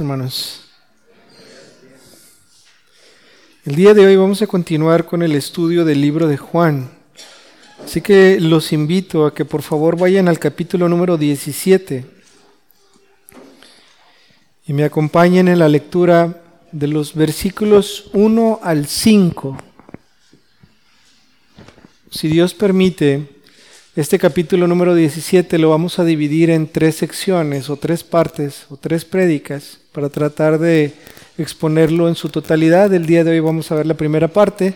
hermanos. El día de hoy vamos a continuar con el estudio del libro de Juan. Así que los invito a que por favor vayan al capítulo número 17 y me acompañen en la lectura de los versículos 1 al 5. Si Dios permite, este capítulo número 17 lo vamos a dividir en tres secciones o tres partes o tres prédicas para tratar de exponerlo en su totalidad. El día de hoy vamos a ver la primera parte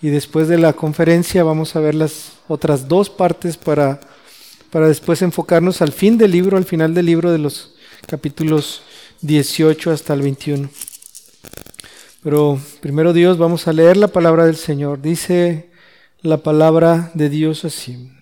y después de la conferencia vamos a ver las otras dos partes para, para después enfocarnos al fin del libro, al final del libro de los capítulos 18 hasta el 21. Pero primero Dios, vamos a leer la palabra del Señor. Dice la palabra de Dios así.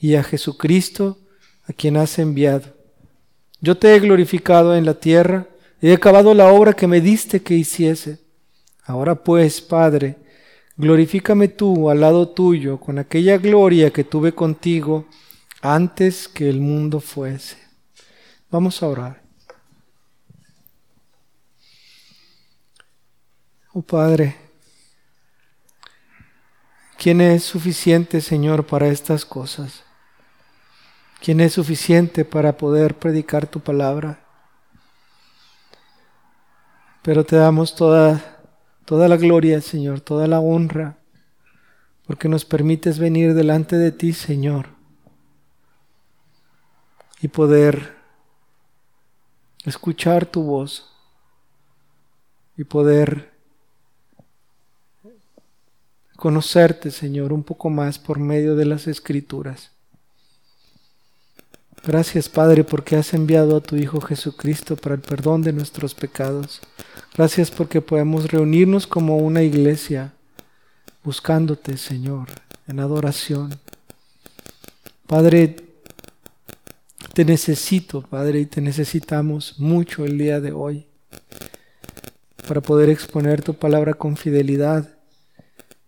y a Jesucristo a quien has enviado. Yo te he glorificado en la tierra, he acabado la obra que me diste que hiciese. Ahora pues, Padre, glorifícame tú al lado tuyo con aquella gloria que tuve contigo antes que el mundo fuese. Vamos a orar. Oh Padre, ¿quién es suficiente, Señor, para estas cosas? ¿Quién es suficiente para poder predicar tu palabra? Pero te damos toda, toda la gloria, Señor, toda la honra, porque nos permites venir delante de ti, Señor, y poder escuchar tu voz y poder conocerte, Señor, un poco más por medio de las escrituras. Gracias Padre porque has enviado a tu Hijo Jesucristo para el perdón de nuestros pecados. Gracias porque podemos reunirnos como una iglesia buscándote Señor en adoración. Padre, te necesito Padre y te necesitamos mucho el día de hoy para poder exponer tu palabra con fidelidad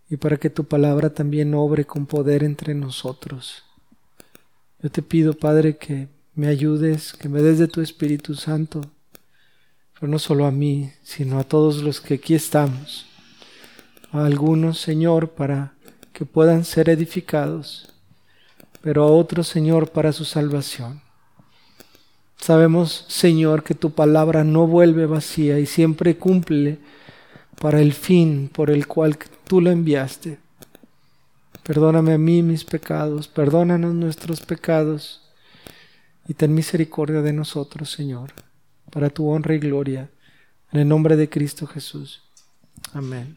y para que tu palabra también obre con poder entre nosotros. Yo te pido, Padre, que me ayudes, que me des de tu Espíritu Santo, pero no solo a mí, sino a todos los que aquí estamos, a algunos, Señor, para que puedan ser edificados, pero a otros, Señor, para su salvación. Sabemos, Señor, que tu palabra no vuelve vacía y siempre cumple para el fin por el cual tú la enviaste. Perdóname a mí mis pecados, perdónanos nuestros pecados y ten misericordia de nosotros, Señor, para tu honra y gloria, en el nombre de Cristo Jesús. Amén.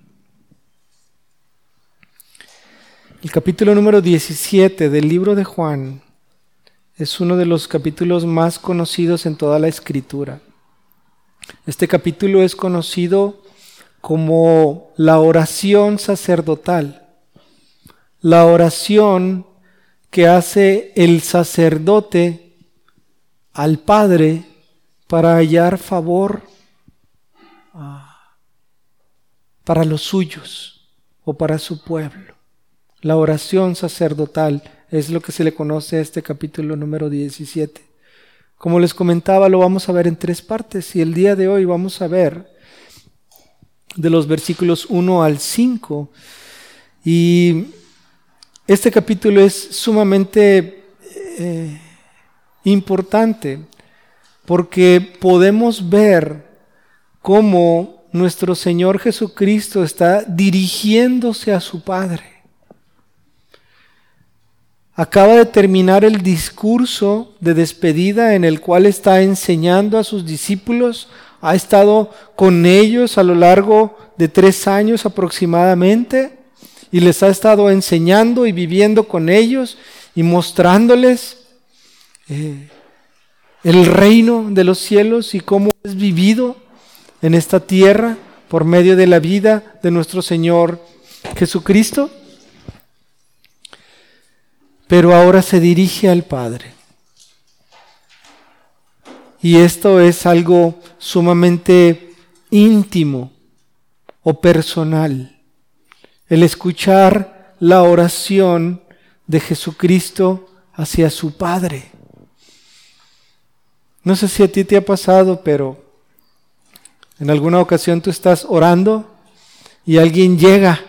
El capítulo número 17 del libro de Juan es uno de los capítulos más conocidos en toda la escritura. Este capítulo es conocido como la oración sacerdotal la oración que hace el sacerdote al Padre para hallar favor ah, para los suyos o para su pueblo. La oración sacerdotal es lo que se le conoce a este capítulo número 17. Como les comentaba, lo vamos a ver en tres partes y el día de hoy vamos a ver de los versículos 1 al 5. Y este capítulo es sumamente eh, importante porque podemos ver cómo nuestro Señor Jesucristo está dirigiéndose a su Padre. Acaba de terminar el discurso de despedida en el cual está enseñando a sus discípulos, ha estado con ellos a lo largo de tres años aproximadamente y les ha estado enseñando y viviendo con ellos y mostrándoles eh, el reino de los cielos y cómo es vivido en esta tierra por medio de la vida de nuestro Señor Jesucristo, pero ahora se dirige al Padre. Y esto es algo sumamente íntimo o personal. El escuchar la oración de Jesucristo hacia su Padre. No sé si a ti te ha pasado, pero en alguna ocasión tú estás orando y alguien llega.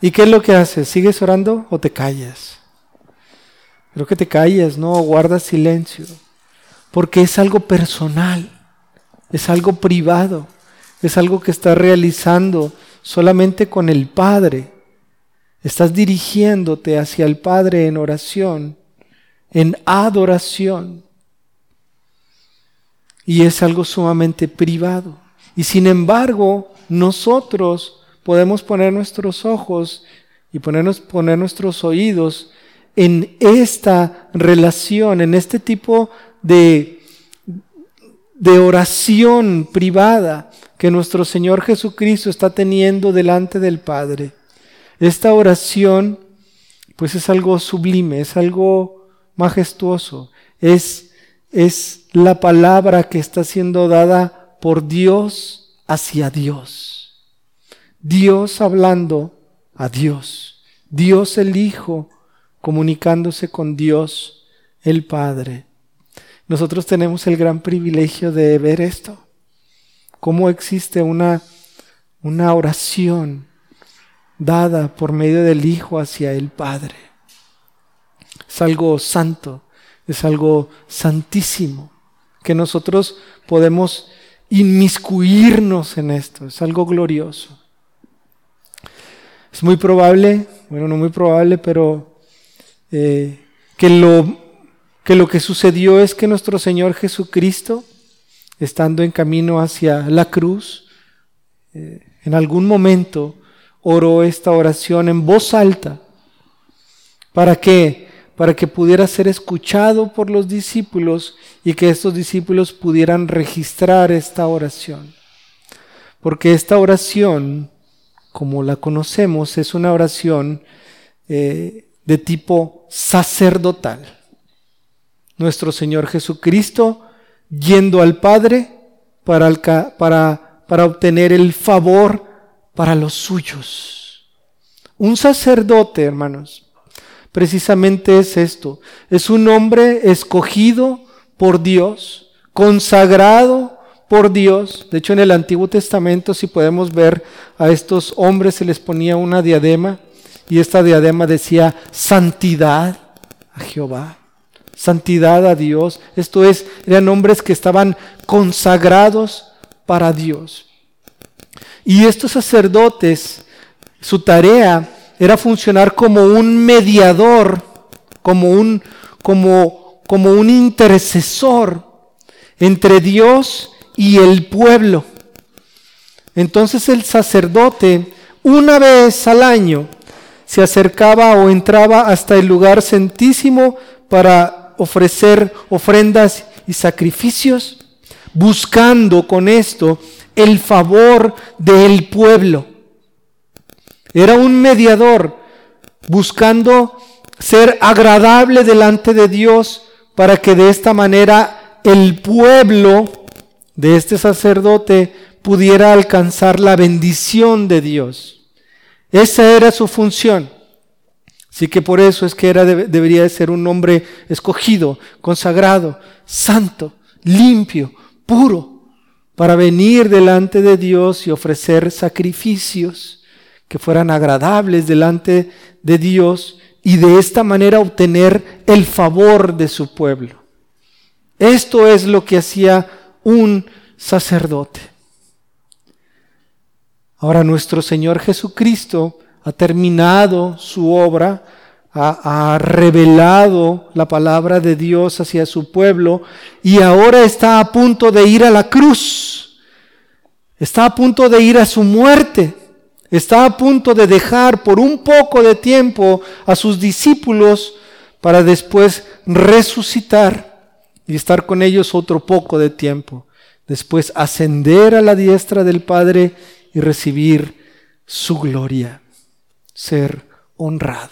¿Y qué es lo que haces? ¿Sigues orando o te callas? Creo que te callas, no, guardas silencio. Porque es algo personal, es algo privado, es algo que estás realizando solamente con el Padre. Estás dirigiéndote hacia el Padre en oración, en adoración. Y es algo sumamente privado. Y sin embargo, nosotros podemos poner nuestros ojos y ponernos, poner nuestros oídos en esta relación, en este tipo de, de oración privada que nuestro Señor Jesucristo está teniendo delante del Padre. Esta oración, pues es algo sublime, es algo majestuoso, es, es la palabra que está siendo dada por Dios hacia Dios. Dios hablando a Dios. Dios el Hijo comunicándose con Dios el Padre. Nosotros tenemos el gran privilegio de ver esto. Cómo existe una, una oración dada por medio del Hijo hacia el Padre. Es algo santo, es algo santísimo, que nosotros podemos inmiscuirnos en esto, es algo glorioso. Es muy probable, bueno, no muy probable, pero eh, que, lo, que lo que sucedió es que nuestro Señor Jesucristo, estando en camino hacia la cruz, eh, en algún momento oró esta oración en voz alta. ¿Para qué? Para que pudiera ser escuchado por los discípulos y que estos discípulos pudieran registrar esta oración. Porque esta oración, como la conocemos, es una oración eh, de tipo sacerdotal. Nuestro Señor Jesucristo yendo al Padre para, para, para obtener el favor para los suyos. Un sacerdote, hermanos, precisamente es esto. Es un hombre escogido por Dios, consagrado por Dios. De hecho, en el Antiguo Testamento, si podemos ver a estos hombres, se les ponía una diadema y esta diadema decía santidad a Jehová, santidad a Dios. Esto es, eran hombres que estaban consagrados para Dios. Y estos sacerdotes, su tarea era funcionar como un mediador, como un, como, como un intercesor entre Dios y el pueblo. Entonces el sacerdote, una vez al año, se acercaba o entraba hasta el lugar santísimo para ofrecer ofrendas y sacrificios, buscando con esto el favor del pueblo. Era un mediador buscando ser agradable delante de Dios para que de esta manera el pueblo de este sacerdote pudiera alcanzar la bendición de Dios. Esa era su función. Así que por eso es que era, debería de ser un hombre escogido, consagrado, santo, limpio, puro, para venir delante de Dios y ofrecer sacrificios que fueran agradables delante de Dios y de esta manera obtener el favor de su pueblo. Esto es lo que hacía un sacerdote. Ahora nuestro Señor Jesucristo ha terminado su obra ha, revelado la palabra de Dios hacia su pueblo y ahora está a punto de ir a la cruz. Está a punto de ir a su muerte. Está a punto de dejar por un poco de tiempo a sus discípulos para después resucitar y estar con ellos otro poco de tiempo. después ascender a la diestra del Padre y recibir su gloria, ser honrado.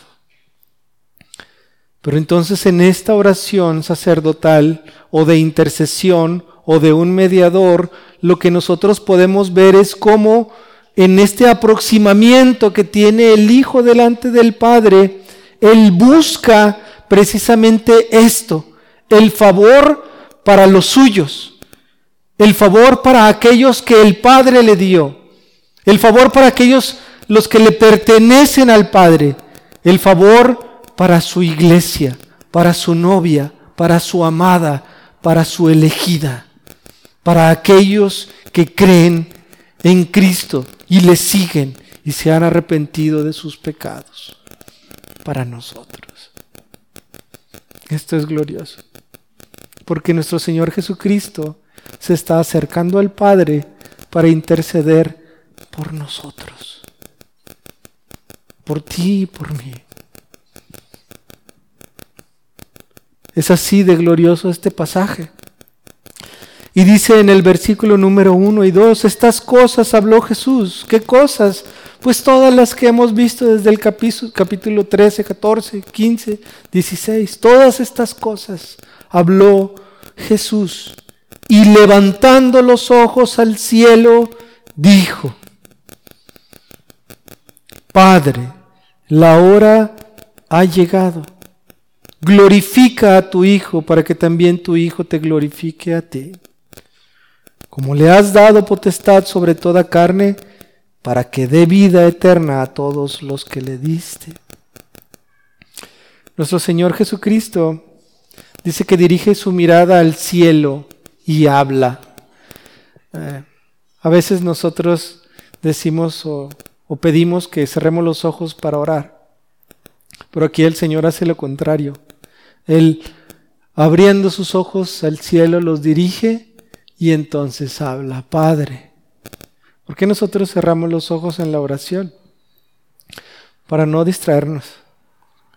Pero entonces en esta oración sacerdotal o de intercesión o de un mediador, lo que nosotros podemos ver es cómo en este aproximamiento que tiene el Hijo delante del Padre, Él busca precisamente esto, el favor para los suyos, el favor para aquellos que el Padre le dio, el favor para aquellos los que le pertenecen al Padre, el favor para su iglesia, para su novia, para su amada, para su elegida, para aquellos que creen en Cristo y le siguen y se han arrepentido de sus pecados, para nosotros. Esto es glorioso, porque nuestro Señor Jesucristo se está acercando al Padre para interceder por nosotros, por ti y por mí. Es así de glorioso este pasaje. Y dice en el versículo número 1 y 2, estas cosas habló Jesús. ¿Qué cosas? Pues todas las que hemos visto desde el capítulo 13, 14, 15, 16. Todas estas cosas habló Jesús. Y levantando los ojos al cielo, dijo, Padre, la hora ha llegado. Glorifica a tu Hijo para que también tu Hijo te glorifique a ti. Como le has dado potestad sobre toda carne, para que dé vida eterna a todos los que le diste. Nuestro Señor Jesucristo dice que dirige su mirada al cielo y habla. Eh, a veces nosotros decimos o, o pedimos que cerremos los ojos para orar, pero aquí el Señor hace lo contrario. Él, abriendo sus ojos al cielo, los dirige y entonces habla, Padre. ¿Por qué nosotros cerramos los ojos en la oración? Para no distraernos.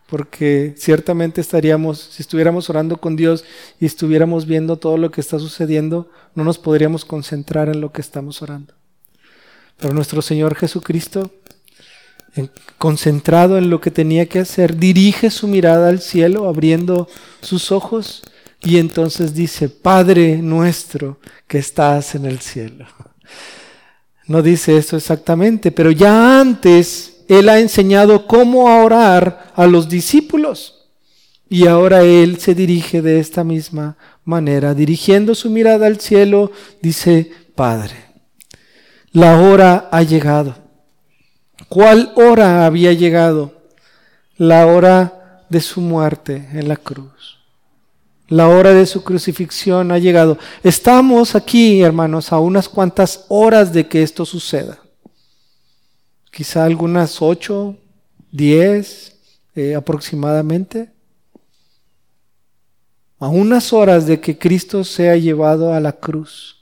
Porque ciertamente estaríamos, si estuviéramos orando con Dios y estuviéramos viendo todo lo que está sucediendo, no nos podríamos concentrar en lo que estamos orando. Pero nuestro Señor Jesucristo concentrado en lo que tenía que hacer, dirige su mirada al cielo, abriendo sus ojos, y entonces dice, Padre nuestro que estás en el cielo. No dice eso exactamente, pero ya antes Él ha enseñado cómo orar a los discípulos. Y ahora Él se dirige de esta misma manera, dirigiendo su mirada al cielo, dice, Padre, la hora ha llegado ¿Cuál hora había llegado? La hora de su muerte en la cruz. La hora de su crucifixión ha llegado. Estamos aquí, hermanos, a unas cuantas horas de que esto suceda. Quizá algunas ocho, diez eh, aproximadamente. A unas horas de que Cristo sea llevado a la cruz.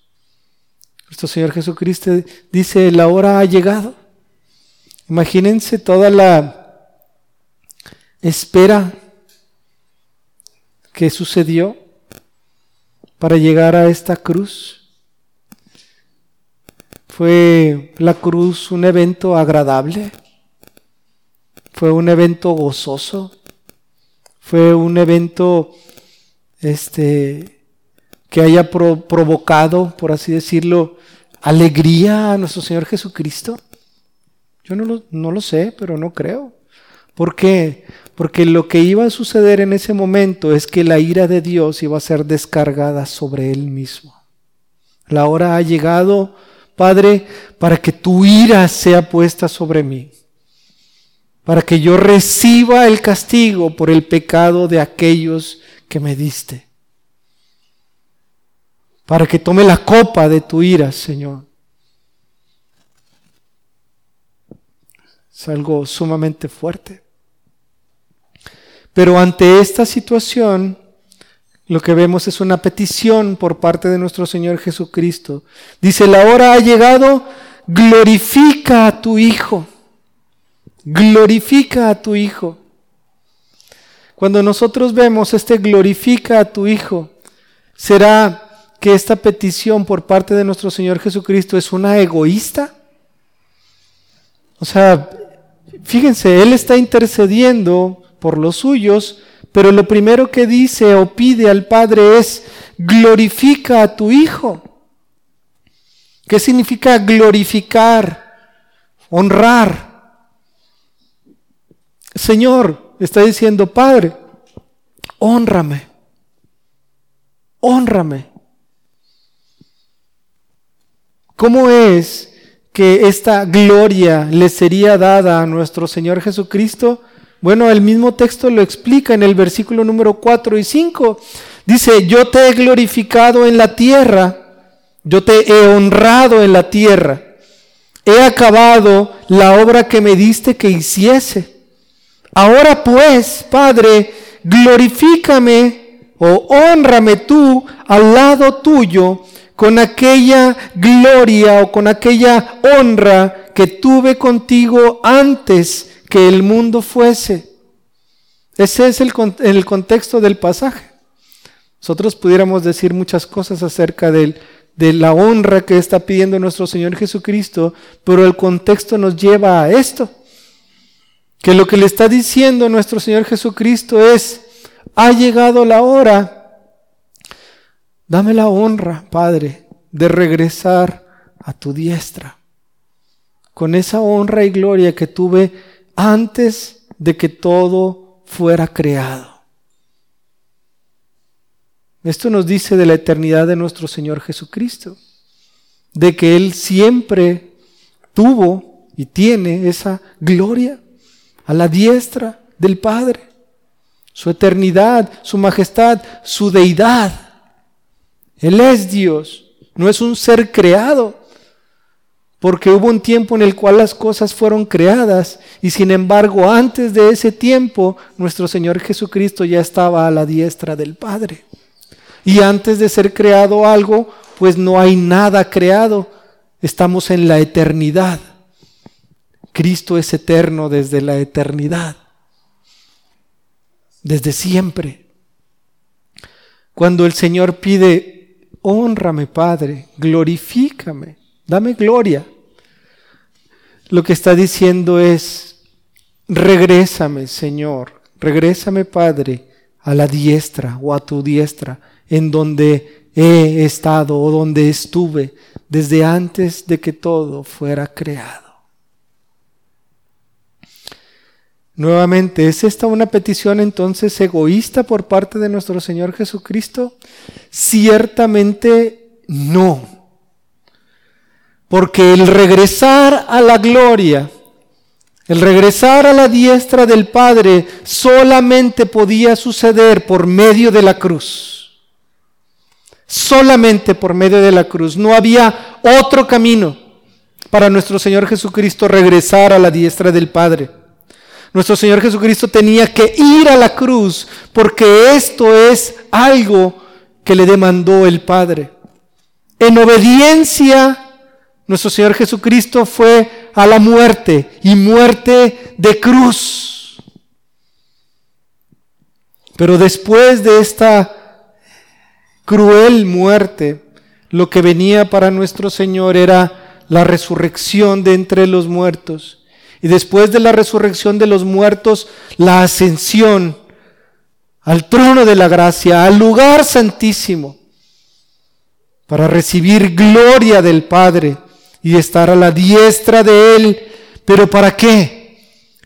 Nuestro Señor Jesucristo dice, la hora ha llegado. Imagínense toda la espera que sucedió para llegar a esta cruz. Fue la cruz un evento agradable, fue un evento gozoso, fue un evento este, que haya provocado, por así decirlo, alegría a nuestro Señor Jesucristo. Yo no lo, no lo sé, pero no creo. ¿Por qué? Porque lo que iba a suceder en ese momento es que la ira de Dios iba a ser descargada sobre él mismo. La hora ha llegado, Padre, para que tu ira sea puesta sobre mí, para que yo reciba el castigo por el pecado de aquellos que me diste, para que tome la copa de tu ira, Señor. Es algo sumamente fuerte. Pero ante esta situación, lo que vemos es una petición por parte de nuestro Señor Jesucristo. Dice, la hora ha llegado, glorifica a tu Hijo. Glorifica a tu Hijo. Cuando nosotros vemos este glorifica a tu Hijo, será que esta petición por parte de nuestro Señor Jesucristo es una egoísta? O sea, fíjense, Él está intercediendo por los suyos, pero lo primero que dice o pide al Padre es, glorifica a tu Hijo. ¿Qué significa glorificar? Honrar. Señor, está diciendo, Padre, honrame, honrame. ¿Cómo es que esta gloria le sería dada a nuestro Señor Jesucristo? Bueno, el mismo texto lo explica en el versículo número 4 y 5. Dice, yo te he glorificado en la tierra, yo te he honrado en la tierra, he acabado la obra que me diste que hiciese. Ahora pues, Padre, glorifícame o honrame tú al lado tuyo con aquella gloria o con aquella honra que tuve contigo antes que el mundo fuese. Ese es el, el contexto del pasaje. Nosotros pudiéramos decir muchas cosas acerca de la honra que está pidiendo nuestro Señor Jesucristo, pero el contexto nos lleva a esto. Que lo que le está diciendo nuestro Señor Jesucristo es, ha llegado la hora Dame la honra, Padre, de regresar a tu diestra, con esa honra y gloria que tuve antes de que todo fuera creado. Esto nos dice de la eternidad de nuestro Señor Jesucristo, de que Él siempre tuvo y tiene esa gloria a la diestra del Padre, su eternidad, su majestad, su deidad. Él es Dios, no es un ser creado, porque hubo un tiempo en el cual las cosas fueron creadas y sin embargo antes de ese tiempo nuestro Señor Jesucristo ya estaba a la diestra del Padre. Y antes de ser creado algo, pues no hay nada creado, estamos en la eternidad. Cristo es eterno desde la eternidad, desde siempre. Cuando el Señor pide honrame, Padre, glorifícame, dame gloria. Lo que está diciendo es, regrésame, Señor, regrésame, Padre, a la diestra o a tu diestra, en donde he estado o donde estuve desde antes de que todo fuera creado. Nuevamente, ¿es esta una petición entonces egoísta por parte de nuestro Señor Jesucristo? Ciertamente no. Porque el regresar a la gloria, el regresar a la diestra del Padre solamente podía suceder por medio de la cruz. Solamente por medio de la cruz. No había otro camino para nuestro Señor Jesucristo regresar a la diestra del Padre. Nuestro Señor Jesucristo tenía que ir a la cruz porque esto es algo que le demandó el Padre. En obediencia, nuestro Señor Jesucristo fue a la muerte y muerte de cruz. Pero después de esta cruel muerte, lo que venía para nuestro Señor era la resurrección de entre los muertos y después de la resurrección de los muertos, la ascensión al trono de la gracia, al lugar santísimo, para recibir gloria del Padre y estar a la diestra de Él. ¿Pero para qué?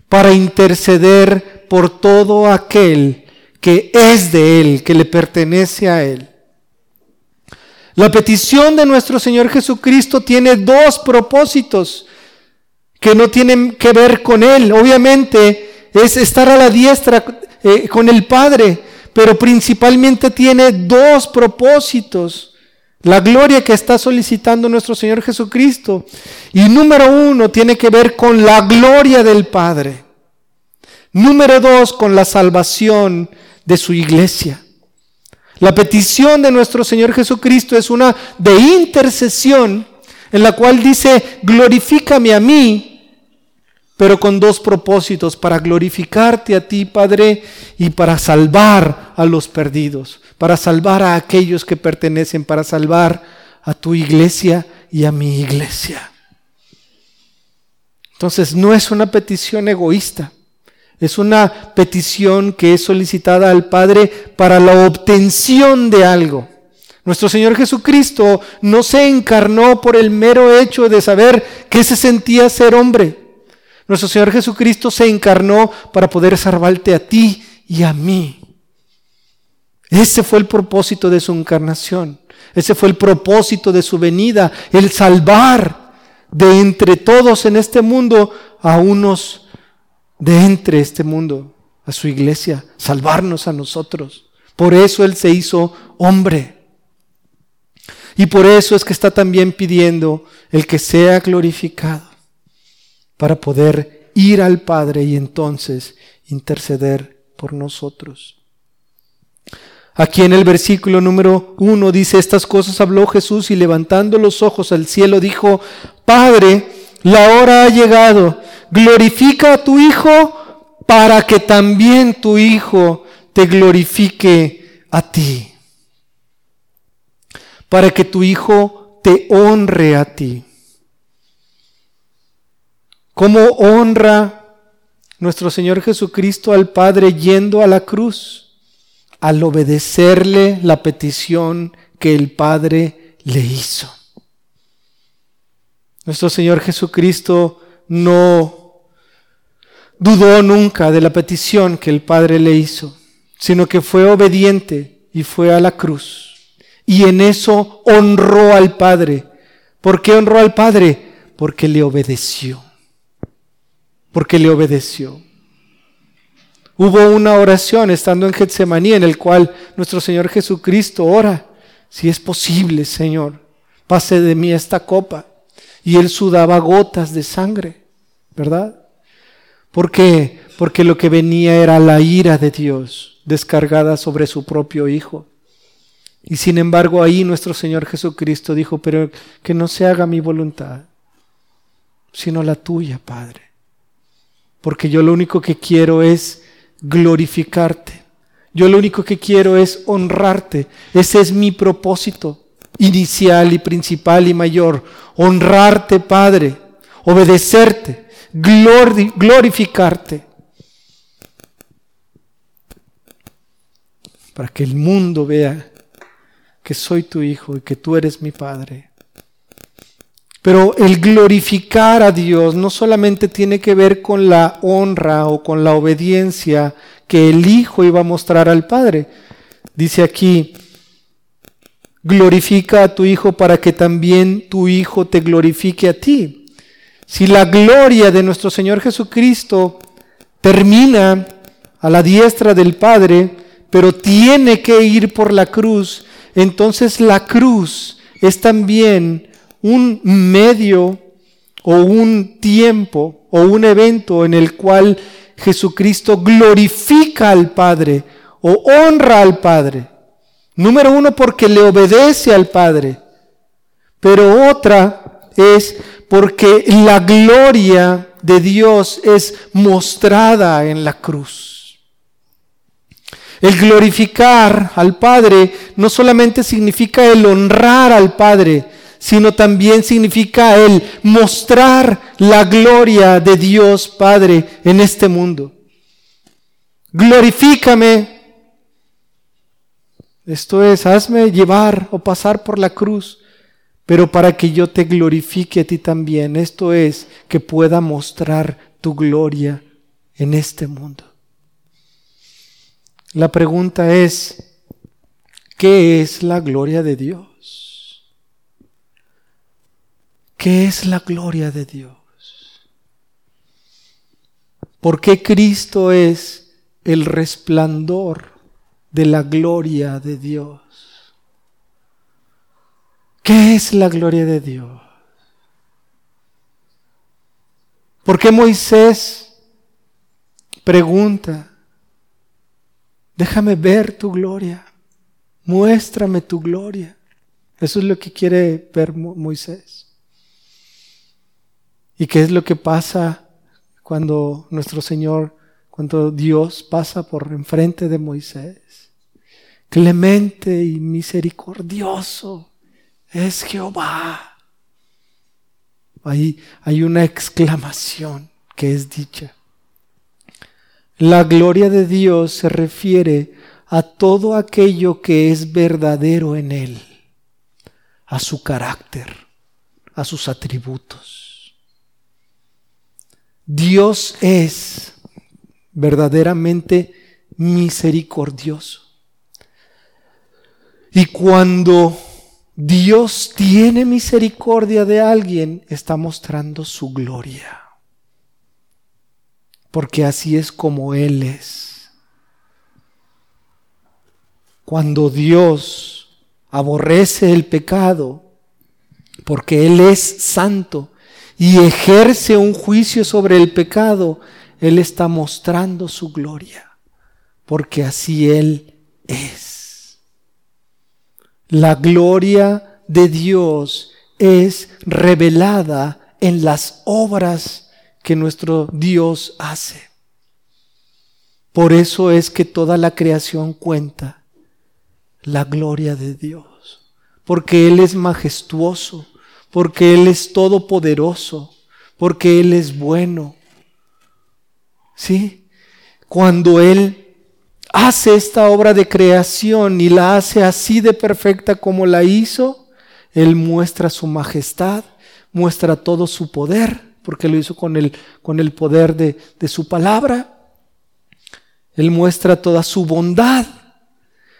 Para interceder por todo aquel que es de Él, que le pertenece a Él. La petición de nuestro Señor Jesucristo tiene dos propósitos que no tienen que ver con Él. Obviamente es estar a la diestra eh, con el Padre, pero principalmente tiene dos propósitos. La gloria que está solicitando nuestro Señor Jesucristo. Y número uno tiene que ver con la gloria del Padre. Número dos, con la salvación de su iglesia. La petición de nuestro Señor Jesucristo es una de intercesión en la cual dice, glorifícame a mí pero con dos propósitos, para glorificarte a ti, Padre, y para salvar a los perdidos, para salvar a aquellos que pertenecen, para salvar a tu iglesia y a mi iglesia. Entonces no es una petición egoísta, es una petición que es solicitada al Padre para la obtención de algo. Nuestro Señor Jesucristo no se encarnó por el mero hecho de saber qué se sentía ser hombre. Nuestro Señor Jesucristo se encarnó para poder salvarte a ti y a mí. Ese fue el propósito de su encarnación. Ese fue el propósito de su venida, el salvar de entre todos en este mundo a unos de entre este mundo, a su iglesia, salvarnos a nosotros. Por eso Él se hizo hombre. Y por eso es que está también pidiendo el que sea glorificado para poder ir al Padre y entonces interceder por nosotros. Aquí en el versículo número uno dice, estas cosas habló Jesús y levantando los ojos al cielo dijo, Padre, la hora ha llegado, glorifica a tu Hijo para que también tu Hijo te glorifique a ti, para que tu Hijo te honre a ti. ¿Cómo honra nuestro Señor Jesucristo al Padre yendo a la cruz? Al obedecerle la petición que el Padre le hizo. Nuestro Señor Jesucristo no dudó nunca de la petición que el Padre le hizo, sino que fue obediente y fue a la cruz. Y en eso honró al Padre. ¿Por qué honró al Padre? Porque le obedeció porque le obedeció. Hubo una oración estando en Getsemaní en el cual nuestro Señor Jesucristo ora, si es posible, Señor, pase de mí esta copa. Y él sudaba gotas de sangre, ¿verdad? ¿Por qué? Porque lo que venía era la ira de Dios descargada sobre su propio Hijo. Y sin embargo ahí nuestro Señor Jesucristo dijo, pero que no se haga mi voluntad, sino la tuya, Padre porque yo lo único que quiero es glorificarte. Yo lo único que quiero es honrarte. Ese es mi propósito inicial y principal y mayor. Honrarte, Padre. Obedecerte. glorificarte. Para que el mundo vea que soy tu hijo y que tú eres mi Padre. Pero el glorificar a Dios no solamente tiene que ver con la honra o con la obediencia que el Hijo iba a mostrar al Padre. Dice aquí, glorifica a tu Hijo para que también tu Hijo te glorifique a ti. Si la gloria de nuestro Señor Jesucristo termina a la diestra del Padre, pero tiene que ir por la cruz, entonces la cruz es también un medio o un tiempo o un evento en el cual Jesucristo glorifica al Padre o honra al Padre. Número uno, porque le obedece al Padre. Pero otra es porque la gloria de Dios es mostrada en la cruz. El glorificar al Padre no solamente significa el honrar al Padre, sino también significa el mostrar la gloria de Dios Padre en este mundo. Glorifícame. Esto es, hazme llevar o pasar por la cruz, pero para que yo te glorifique a ti también. Esto es, que pueda mostrar tu gloria en este mundo. La pregunta es, ¿qué es la gloria de Dios? ¿Qué es la gloria de Dios? ¿Por qué Cristo es el resplandor de la gloria de Dios? ¿Qué es la gloria de Dios? ¿Por qué Moisés pregunta, déjame ver tu gloria, muéstrame tu gloria? Eso es lo que quiere ver Moisés. ¿Y qué es lo que pasa cuando nuestro Señor, cuando Dios pasa por enfrente de Moisés. Clemente y misericordioso es Jehová. Ahí hay una exclamación que es dicha. La gloria de Dios se refiere a todo aquello que es verdadero en Él, a su carácter, a sus atributos. Dios es verdaderamente misericordioso. Y cuando Dios tiene misericordia de alguien, está mostrando su gloria. Porque así es como Él es. Cuando Dios aborrece el pecado, porque Él es santo y ejerce un juicio sobre el pecado, Él está mostrando su gloria, porque así Él es. La gloria de Dios es revelada en las obras que nuestro Dios hace. Por eso es que toda la creación cuenta la gloria de Dios, porque Él es majestuoso, porque Él es todopoderoso, porque Él es bueno. ¿Sí? Cuando Él hace esta obra de creación y la hace así de perfecta como la hizo, Él muestra su majestad, muestra todo su poder, porque lo hizo con el, con el poder de, de su palabra. Él muestra toda su bondad.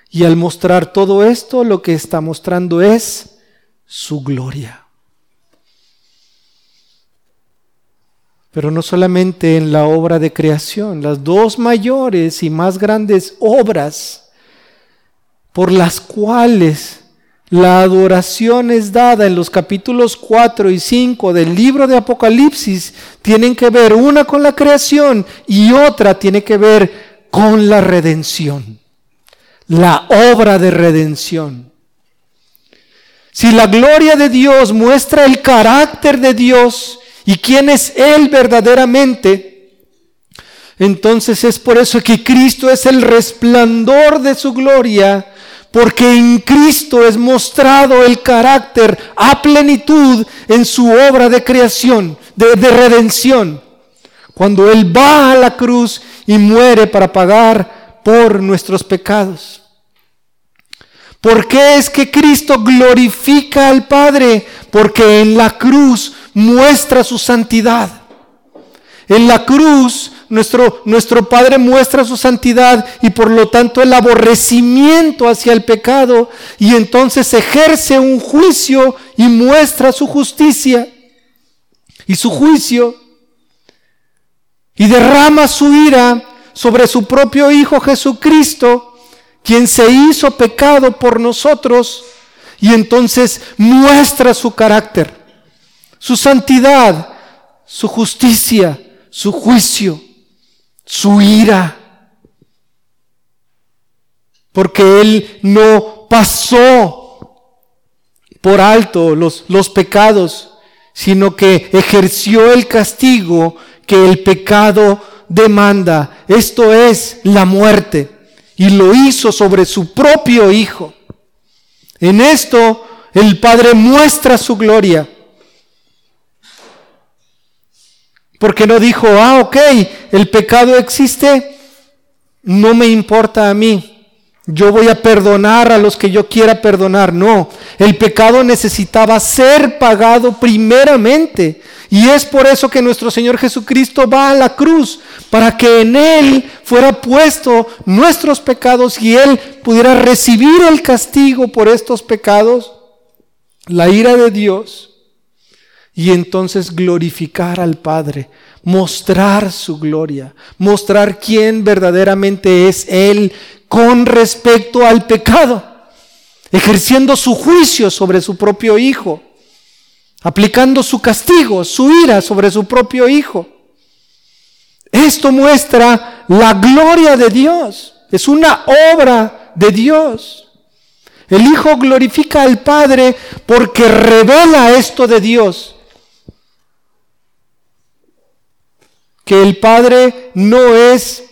Y al mostrar todo esto, lo que está mostrando es su gloria. Pero no solamente en la obra de creación, las dos mayores y más grandes obras por las cuales la adoración es dada en los capítulos 4 y 5 del libro de Apocalipsis tienen que ver una con la creación y otra tiene que ver con la redención, la obra de redención. Si la gloria de Dios muestra el carácter de Dios, y quién es Él verdaderamente, entonces es por eso que Cristo es el resplandor de su gloria, porque en Cristo es mostrado el carácter a plenitud en su obra de creación, de, de redención. Cuando Él va a la cruz y muere para pagar por nuestros pecados. ¿Por qué es que Cristo glorifica al Padre? Porque en la cruz muestra su santidad. En la cruz nuestro, nuestro Padre muestra su santidad y por lo tanto el aborrecimiento hacia el pecado y entonces ejerce un juicio y muestra su justicia y su juicio y derrama su ira sobre su propio Hijo Jesucristo, quien se hizo pecado por nosotros y entonces muestra su carácter su santidad, su justicia, su juicio, su ira. Porque Él no pasó por alto los, los pecados, sino que ejerció el castigo que el pecado demanda. Esto es la muerte. Y lo hizo sobre su propio Hijo. En esto el Padre muestra su gloria. Porque no dijo, ah, ok, el pecado existe, no me importa a mí. Yo voy a perdonar a los que yo quiera perdonar. No, el pecado necesitaba ser pagado primeramente. Y es por eso que nuestro Señor Jesucristo va a la cruz, para que en Él fuera puesto nuestros pecados y Él pudiera recibir el castigo por estos pecados, la ira de Dios y entonces glorificar al Padre, mostrar su gloria, mostrar quién verdaderamente es Él con respecto al pecado, ejerciendo su juicio sobre su propio Hijo, aplicando su castigo, su ira sobre su propio Hijo. Esto muestra la gloria de Dios, es una obra de Dios. El Hijo glorifica al Padre porque revela esto de Dios que el Padre no es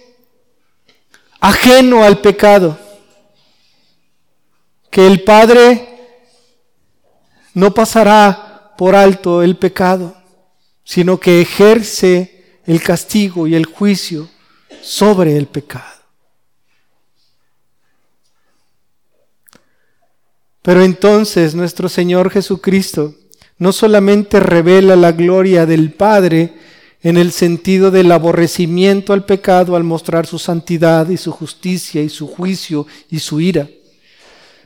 ajeno al pecado, que el Padre no pasará por alto el pecado, sino que ejerce el castigo y el juicio sobre el pecado. Pero entonces nuestro Señor Jesucristo no solamente revela la gloria del Padre en el sentido del aborrecimiento al pecado al mostrar su santidad y su justicia y su juicio y su ira,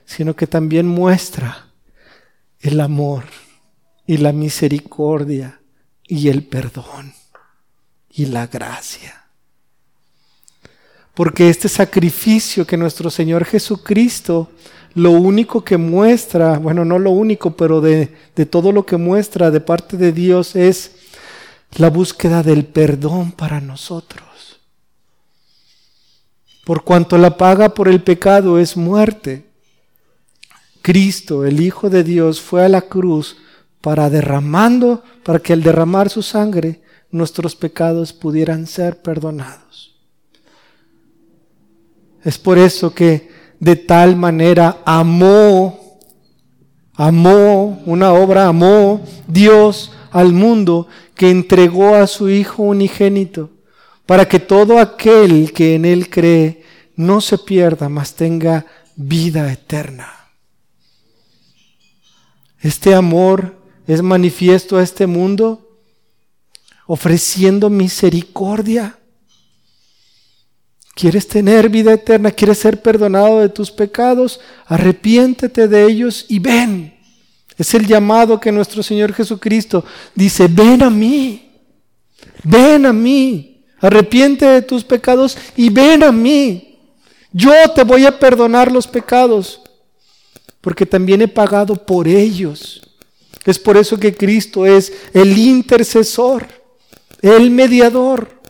sino que también muestra el amor y la misericordia y el perdón y la gracia. Porque este sacrificio que nuestro Señor Jesucristo lo único que muestra, bueno, no lo único, pero de, todo lo que muestra de parte de Dios es la búsqueda del perdón para nosotros. Por cuanto la paga por el pecado es muerte, Cristo, el Hijo de Dios, fue a la cruz para derramando, para que al derramar su sangre nuestros pecados pudieran ser perdonados. Es por eso que de tal manera amó, amó, una obra amó Dios al mundo que entregó a su Hijo unigénito, para que todo aquel que en Él cree no se pierda, mas tenga vida eterna. Este amor es manifiesto a este mundo ofreciendo misericordia ¿Quieres tener vida eterna? ¿Quieres ser perdonado de tus pecados? Arrepiéntete de ellos y ven. Es el llamado que nuestro Señor Jesucristo dice, ven a mí, ven a mí, arrepiente de tus pecados y ven a mí. Yo te voy a perdonar los pecados, porque también he pagado por ellos. Es por eso que Cristo es el intercesor, el mediador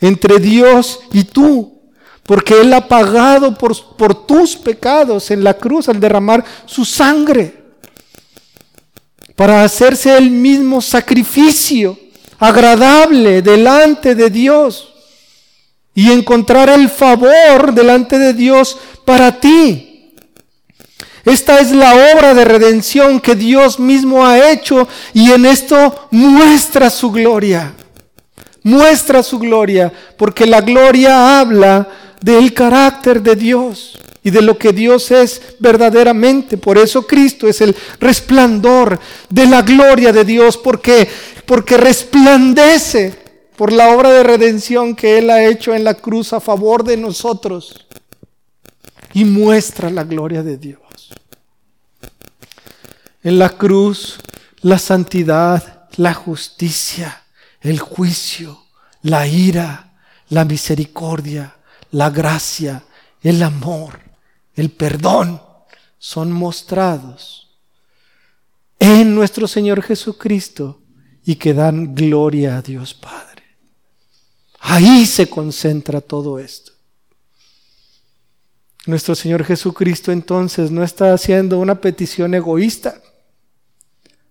entre Dios y tú, porque Él ha pagado por, por tus pecados en la cruz al derramar su sangre, para hacerse el mismo sacrificio agradable delante de Dios y encontrar el favor delante de Dios para ti. Esta es la obra de redención que Dios mismo ha hecho y en esto muestra su gloria muestra su gloria, porque la gloria habla del carácter de Dios y de lo que Dios es verdaderamente. Por eso Cristo es el resplandor de la gloria de Dios, porque porque resplandece por la obra de redención que él ha hecho en la cruz a favor de nosotros y muestra la gloria de Dios. En la cruz la santidad, la justicia, el juicio, la ira, la misericordia, la gracia, el amor, el perdón son mostrados en nuestro Señor Jesucristo y que dan gloria a Dios Padre. Ahí se concentra todo esto. Nuestro Señor Jesucristo entonces no está haciendo una petición egoísta.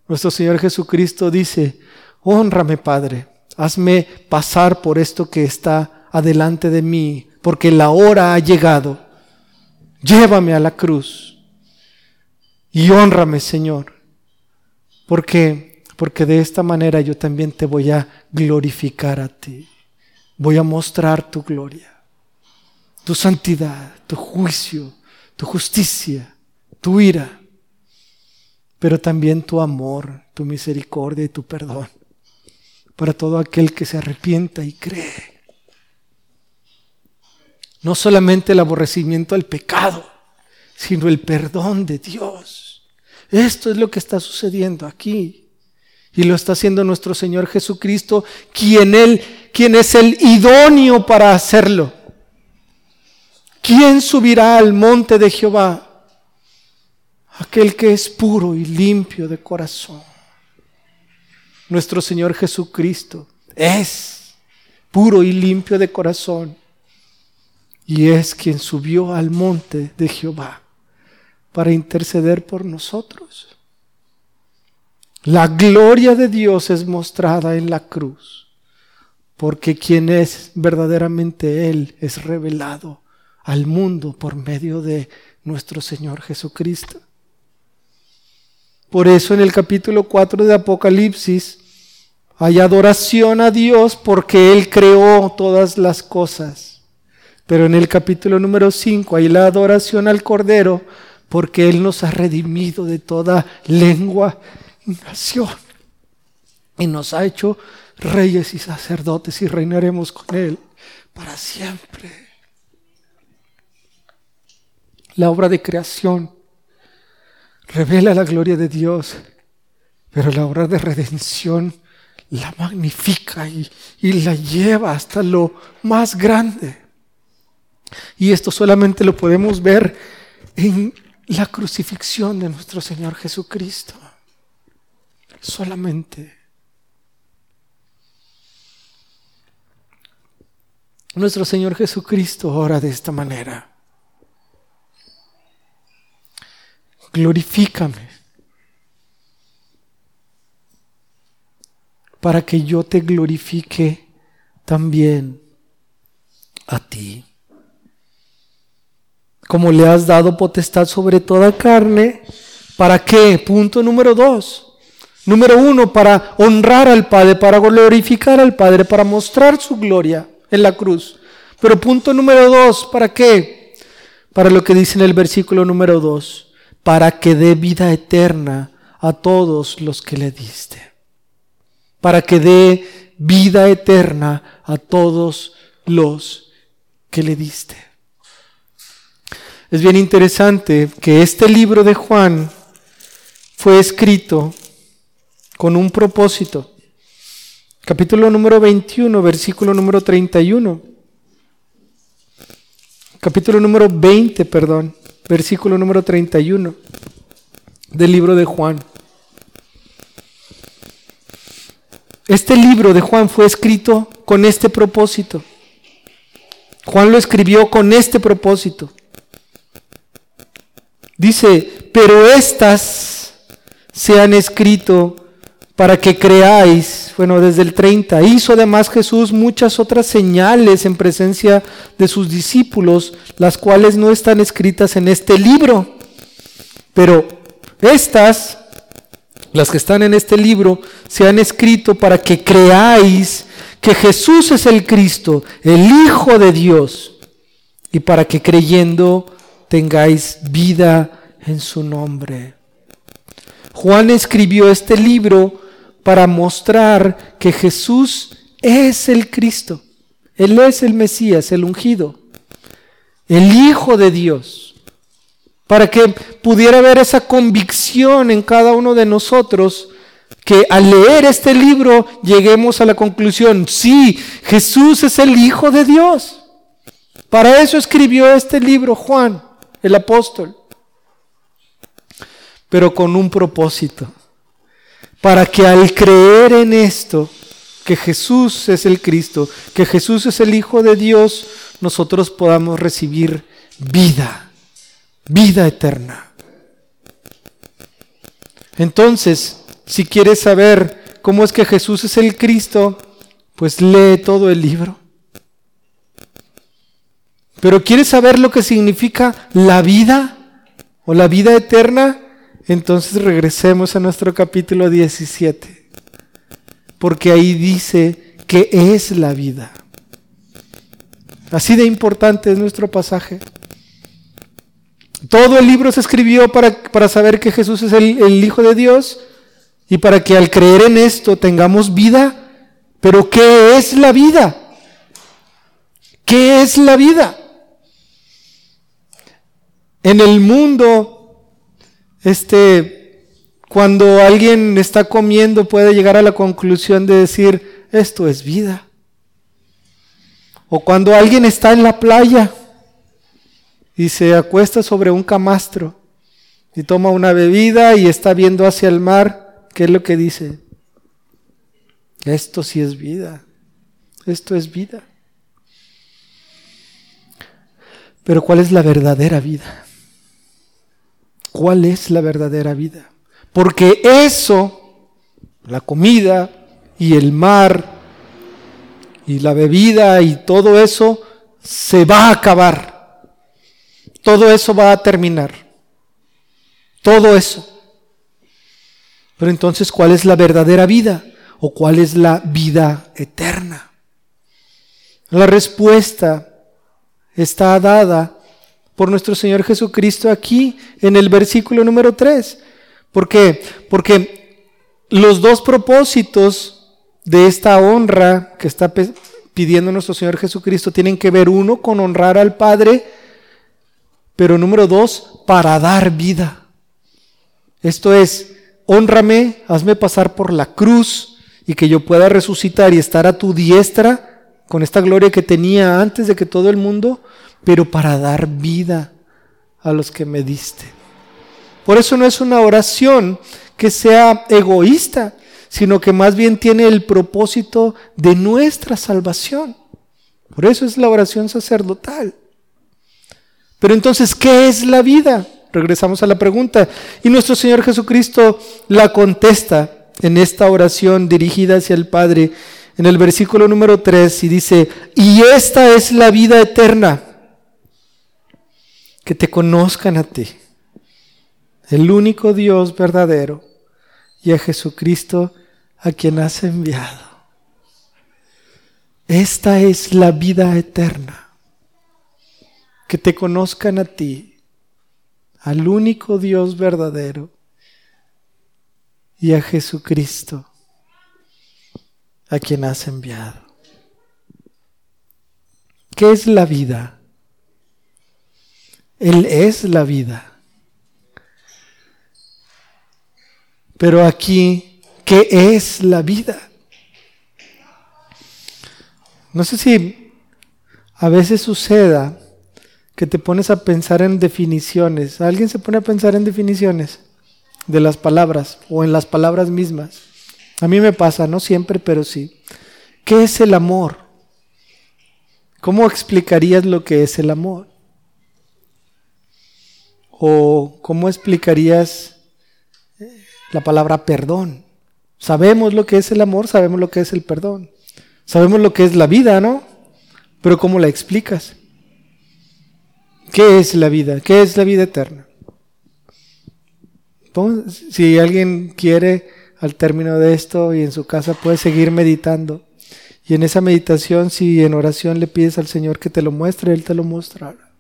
Nuestro Señor Jesucristo dice, honrame Padre, hazme pasar por esto que está adelante de mí, porque la hora ha llegado. Llévame a la cruz y honrame, Señor, porque porque de esta manera yo también te voy a glorificar a ti. Voy a mostrar tu gloria, tu santidad, tu juicio, tu justicia, tu ira, pero también tu amor, tu misericordia y tu perdón para todo aquel que se arrepienta y cree. No solamente el aborrecimiento al pecado, sino el perdón de Dios. Esto es lo que está sucediendo aquí. Y lo está haciendo nuestro Señor Jesucristo, quien, él, quien es el idóneo para hacerlo. ¿Quién subirá al monte de Jehová? Aquel que es puro y limpio de corazón nuestro Señor Jesucristo es puro y limpio de corazón y es quien subió al monte de Jehová para interceder por nosotros. La gloria de Dios es mostrada en la cruz porque quien es verdaderamente Él es revelado al mundo por medio de nuestro Señor Jesucristo. Por eso en el capítulo 4 de Apocalipsis hay adoración a Dios porque Él creó todas las cosas. Pero en el capítulo número 5 hay la adoración al Cordero porque Él nos ha redimido de toda lengua y nación. Y nos ha hecho reyes y sacerdotes y reinaremos con Él para siempre. La obra de creación revela la gloria de Dios, pero la obra de redención la magnifica y, y, la lleva hasta lo más grande. Y esto solamente lo podemos ver en la crucifixión de nuestro Señor Jesucristo. Solamente. Nuestro Señor Jesucristo ora de esta manera. Glorifícame para que yo te glorifique también a ti. Como le has dado potestad sobre toda carne, ¿para qué? Punto número dos. Número uno, para honrar al Padre, para glorificar al Padre, para mostrar su gloria en la cruz. Pero punto número dos, ¿para qué? Para lo que dice en el versículo número dos, para que dé vida eterna a todos los que le diste. Para que dé vida eterna a todos los que le diste. Es bien interesante que este libro de Juan fue escrito con un propósito capítulo número 21, versículo número 31. Capítulo número 20, perdón, versículo número 31 del libro de Juan. Este libro de Juan fue escrito con este propósito. Juan lo escribió con este propósito. Dice, pero estas se han escrito para que creáis, bueno, desde el 30, hizo además Jesús muchas otras señales en presencia de sus discípulos, las cuales no están escritas en este libro. Pero estas, las que están en este libro, se han escrito para que creáis que Jesús es el Cristo, el Hijo de Dios, y para que creyendo tengáis vida en su nombre. Juan escribió este libro para mostrar que Jesús es el Cristo. Él es el Mesías, el ungido, el Hijo de Dios. Para que pudiera haber esa convicción en cada uno de nosotros que al leer este libro lleguemos a la conclusión, sí, Jesús es el Hijo de Dios. Para eso escribió este libro Juan, el apóstol, pero con un propósito para que al creer en esto, que Jesús es el Cristo, que Jesús es el Hijo de Dios, nosotros podamos recibir vida, vida eterna. Entonces, si quieres saber cómo es que Jesús es el Cristo, pues lee todo el libro. Pero ¿quieres saber lo que significa la vida o la vida eterna? Entonces regresemos a nuestro capítulo 17, porque ahí dice que es la vida. Así de importante es nuestro pasaje. Todo el libro se escribió para, saber que Jesús es el, el Hijo de Dios y para que al creer en esto tengamos vida. Pero ¿qué es la vida? ¿Qué es la vida? En el mundo este, cuando alguien está comiendo puede llegar a la conclusión de decir, esto es vida. O cuando alguien está en la playa y se acuesta sobre un camastro y toma una bebida y está viendo hacia el mar, ¿qué es lo que dice? Esto sí es vida. Esto es vida. Pero ¿cuál es la verdadera vida? Cuál es la verdadera vida. Porque eso, la comida y el mar y la bebida y todo eso se va a acabar. Todo eso va a terminar. Todo eso. Pero entonces, ¿cuál es la verdadera vida? ¿O cuál es la vida eterna? La respuesta está dada por nuestro Señor Jesucristo aquí en el versículo número 3. ¿Por qué? Porque los dos propósitos de esta honra que está pidiendo nuestro Señor Jesucristo tienen que ver uno con honrar al Padre, pero número dos, para dar vida. Esto es, honrame, hazme pasar por la cruz y que yo pueda resucitar y estar a tu diestra con esta gloria que tenía antes de que todo el mundo pero para dar vida a los que me diste. Por eso no es una oración que sea egoísta, sino que más bien tiene el propósito de nuestra salvación. Por eso es la oración sacerdotal. Pero entonces, ¿qué es la vida? Regresamos a la pregunta. Y nuestro Señor Jesucristo la contesta en esta oración dirigida hacia el Padre en el versículo número 3 y dice, y esta es la vida eterna que te conozcan a ti, el único Dios verdadero, y a Jesucristo a quien has enviado. Esta es la vida eterna, que te conozcan a ti, al único Dios verdadero, y a Jesucristo a quien has enviado. ¿Qué es la vida? Él es la vida. Pero aquí, ¿qué es la vida? No sé si a veces suceda que te pones a pensar en definiciones. ¿Alguien se pone a pensar en definiciones de las palabras o en las palabras mismas? A mí me pasa, no siempre, pero sí. ¿Qué es el amor? ¿Cómo explicarías lo que es el amor? ¿O cómo explicarías eh, la palabra perdón? Sabemos lo que es el amor, sabemos lo que es el perdón. Sabemos lo que es la vida, ¿no? Pero ¿cómo la explicas? ¿Qué es la vida? ¿Qué es la vida eterna? Si alguien quiere al término de esto y en su casa puede seguir meditando. Y en esa meditación, si en oración le pides al Señor que te lo muestre, Él te lo mostrará.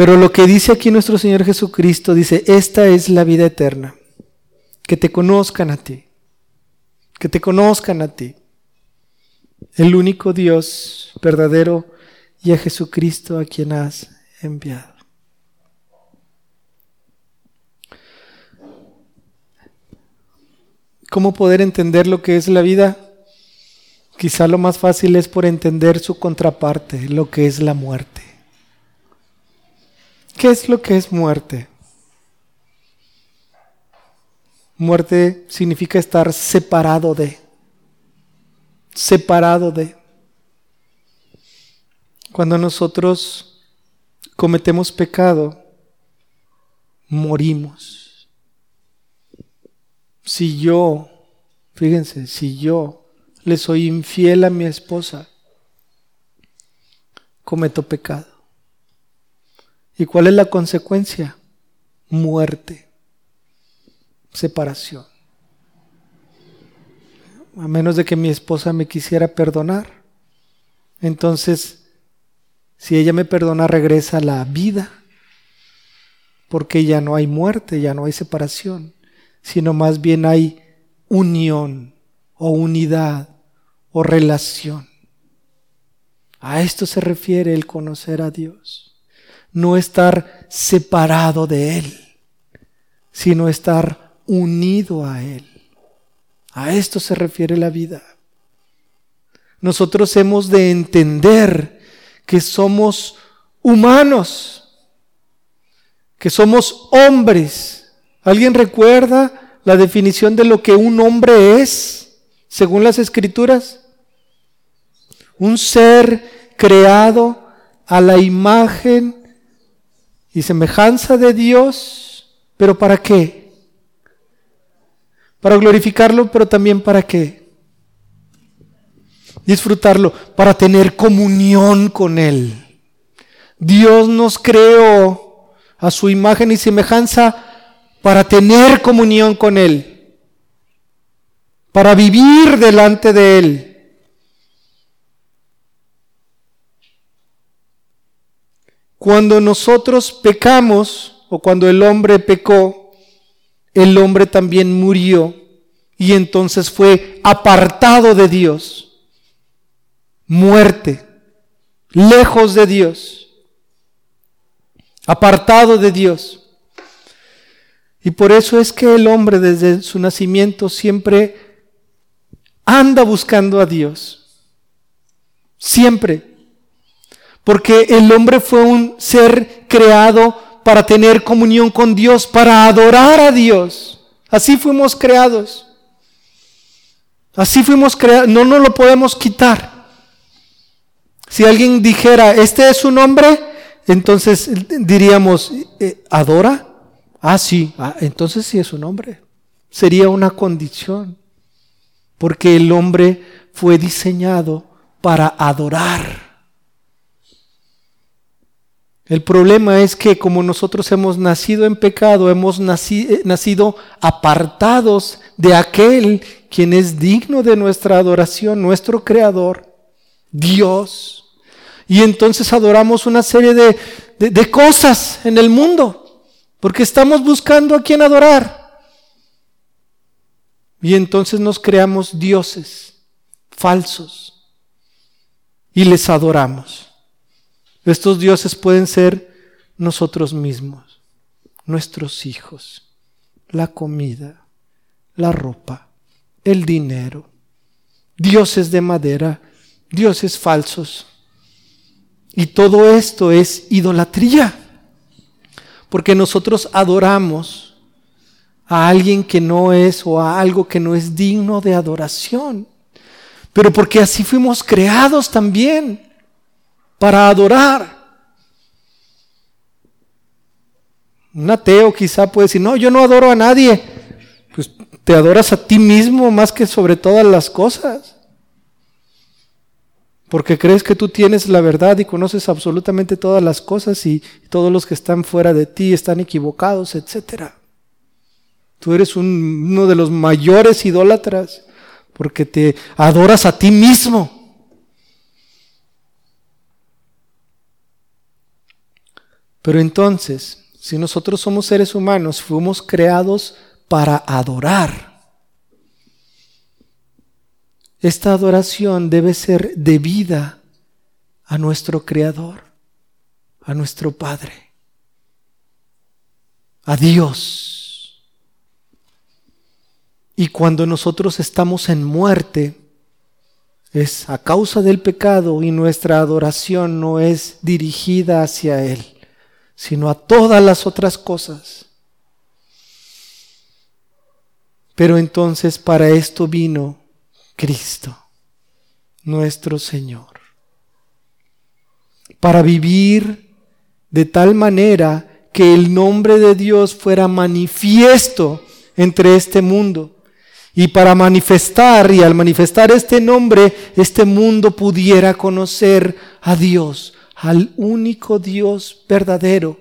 Pero lo que dice aquí nuestro Señor Jesucristo dice, esta es la vida eterna, que te conozcan a ti, que te conozcan a ti, el único Dios verdadero y a Jesucristo a quien has enviado. ¿Cómo poder entender lo que es la vida? Quizá lo más fácil es por entender su contraparte, lo que es la muerte. ¿Qué es lo que es muerte? Muerte significa estar separado de, separado de. Cuando nosotros cometemos pecado, morimos. Si yo, fíjense, si yo le soy infiel a mi esposa, cometo pecado. ¿Y cuál es la consecuencia? Muerte, separación. A menos de que mi esposa me quisiera perdonar. Entonces, si ella me perdona, regresa a la vida, porque ya no hay muerte, ya no hay separación, sino más bien hay unión o unidad o relación. A esto se refiere el conocer a Dios no estar separado de Él, sino estar unido a Él. A esto se refiere la vida. Nosotros hemos de entender que somos humanos, que somos hombres. ¿Alguien recuerda la definición de lo que un hombre es según las escrituras? Un ser creado a la imagen y semejanza de Dios, pero ¿para qué? Para glorificarlo, pero también para qué? disfrutarlo, para tener comunión con Él. Dios nos creó a su imagen y semejanza para tener comunión con Él, para vivir delante de Él. Cuando nosotros pecamos o cuando el hombre pecó, el hombre también murió y entonces fue apartado de Dios, muerte, lejos de Dios, apartado de Dios. Y por eso es que el hombre desde su nacimiento siempre anda buscando a Dios. Siempre. Porque el hombre fue un ser creado para tener comunión con Dios, para adorar a Dios. Así fuimos creados. Así fuimos creados. No nos lo podemos quitar. Si alguien dijera, este es su nombre, entonces diríamos, eh, ¿adora? Ah, sí, ah, entonces sí es un hombre. Sería una condición, porque el hombre fue diseñado para adorar. El problema es que como nosotros hemos nacido en pecado, hemos eh, nacido apartados de aquel quien es digno de nuestra adoración, nuestro Creador, Dios. Y entonces adoramos una serie de, de cosas en el mundo. Porque estamos buscando a quien adorar. Y entonces nos creamos dioses falsos y les adoramos. Estos dioses pueden ser nosotros mismos, nuestros hijos, la comida, la ropa, el dinero, dioses de madera, dioses falsos. Y todo esto es idolatría porque nosotros adoramos a alguien que no es o a algo que no es digno de adoración, pero porque así fuimos creados también para adorar. Un ateo quizá puede decir, no, yo no adoro a nadie. Pues te adoras a ti mismo más que sobre todas las cosas porque crees que tú tienes la verdad y conoces absolutamente todas las cosas y todos los que están fuera de ti están equivocados, etc. Tú eres uno de los mayores idólatras porque te adoras a ti mismo. Pero entonces, si nosotros somos seres humanos, fuimos creados para adorar. Esta adoración debe ser debida a nuestro Creador, a nuestro Padre, a Dios. Y cuando nosotros estamos en muerte, es a causa del pecado y nuestra adoración no es dirigida hacia Él, sino a todas las otras cosas. Pero entonces para esto vino Cristo, nuestro Señor, para vivir de tal manera que el nombre de Dios fuera manifiesto entre este mundo. Y para manifestar, y al manifestar este nombre, este mundo pudiera conocer a Dios, al único Dios verdadero.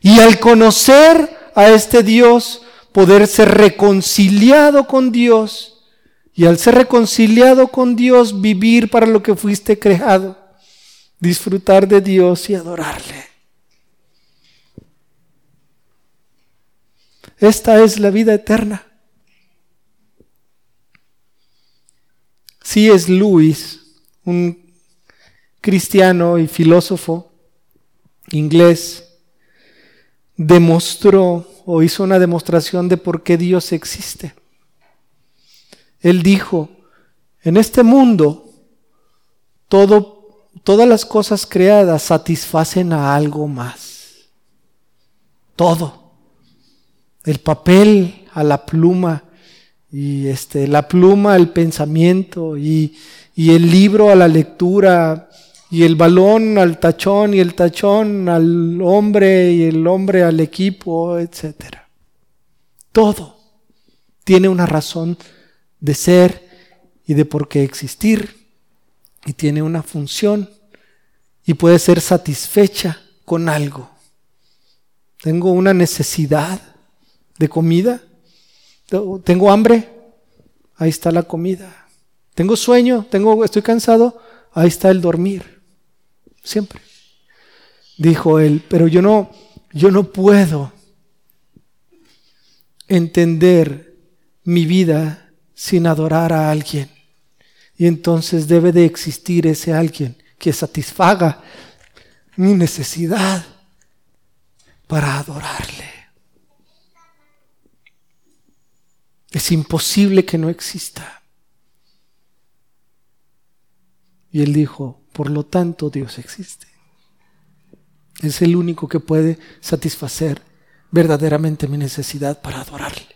Y al conocer a este Dios, poder ser reconciliado con Dios y al ser reconciliado con Dios, vivir para lo que fuiste creado, disfrutar de Dios y adorarle. Esta es la vida eterna. Si es Luis, un cristiano y filósofo inglés, demostró o hizo una demostración de por qué Dios existe. Él dijo, en este mundo todo, todas las cosas creadas satisfacen a algo más. Todo. El papel a la pluma y este, la pluma al pensamiento y, y el libro a la lectura y el balón al tachón y el tachón al hombre y el hombre al equipo, etc. Todo tiene una razón de ser y de por qué existir. y tiene una función y puede ser satisfecha con algo. Tengo una necesidad de comida, tengo hambre, ahí está la comida. Tengo sueño, tengo, estoy cansado, ahí está el dormir. Siempre. Dijo él, pero yo no, yo no puedo entender mi vida sin adorar a alguien. Y entonces debe de existir ese alguien que satisfaga mi necesidad para adorarle. Es imposible que no exista. Y él dijo, por lo tanto Dios existe. Es el único que puede satisfacer verdaderamente mi necesidad para adorarle.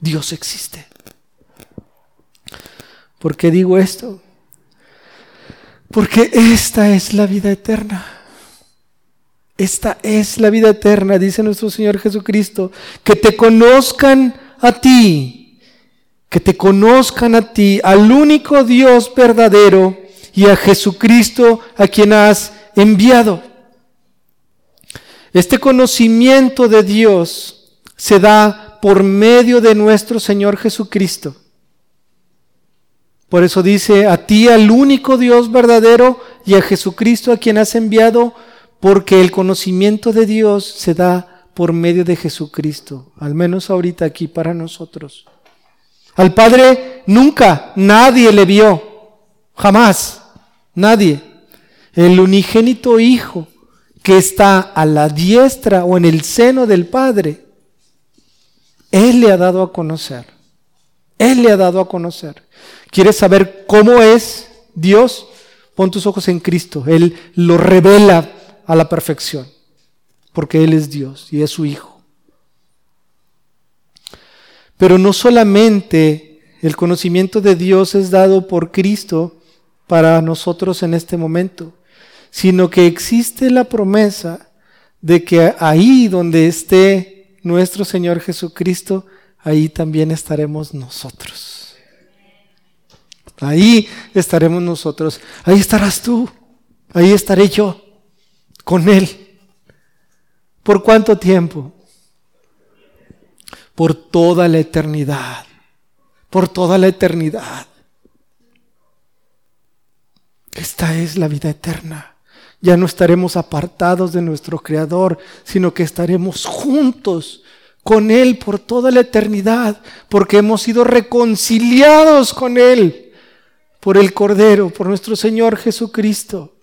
Dios existe. ¿Por qué digo esto? Porque esta es la vida eterna. Esta es la vida eterna, dice nuestro Señor Jesucristo, que te conozcan a ti, que te conozcan a ti, al único Dios verdadero y a Jesucristo a quien has enviado. Este conocimiento de Dios se da por medio de nuestro Señor Jesucristo. Por eso dice, a ti al único Dios verdadero y a Jesucristo a quien has enviado, porque el conocimiento de Dios se da por medio de Jesucristo, al menos ahorita aquí para nosotros. Al Padre nunca nadie le vio, jamás, nadie. El unigénito Hijo que está a la diestra o en el seno del Padre, Él le ha dado a conocer. Él le ha dado a conocer. ¿Quieres saber cómo es Dios? Pon tus ojos en Cristo. Él lo revela a la perfección, porque Él es Dios y es su Hijo. Pero no solamente el conocimiento de Dios es dado por Cristo para nosotros en este momento, sino que existe la promesa de que ahí donde esté nuestro Señor Jesucristo, ahí también estaremos nosotros. Ahí estaremos nosotros. Ahí estarás tú. Ahí estaré yo con Él. ¿Por cuánto tiempo? Por toda la eternidad. Por toda la eternidad. Esta es la vida eterna. Ya no estaremos apartados de nuestro Creador, sino que estaremos juntos con Él por toda la eternidad, porque hemos sido reconciliados con Él por el Cordero, por nuestro Señor Jesucristo.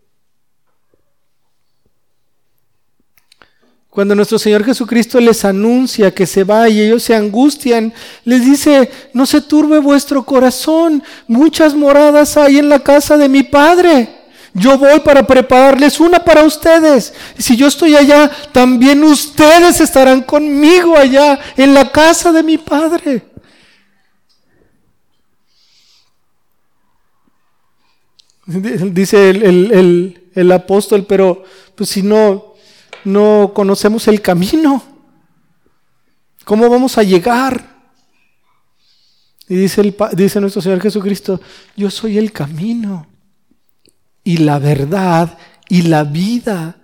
Cuando nuestro Señor Jesucristo les anuncia que se va y ellos se angustian, les dice, no se turbe vuestro corazón, muchas moradas hay en la casa de mi Padre. Yo voy para prepararles una para ustedes. Y si yo estoy allá, también ustedes estarán conmigo allá en la casa de mi Padre. Dice el, apóstol, pero pues si no, no conocemos el camino, ¿cómo vamos a llegar? Y dice, dice nuestro Señor Jesucristo, yo soy el camino y la verdad y la vida.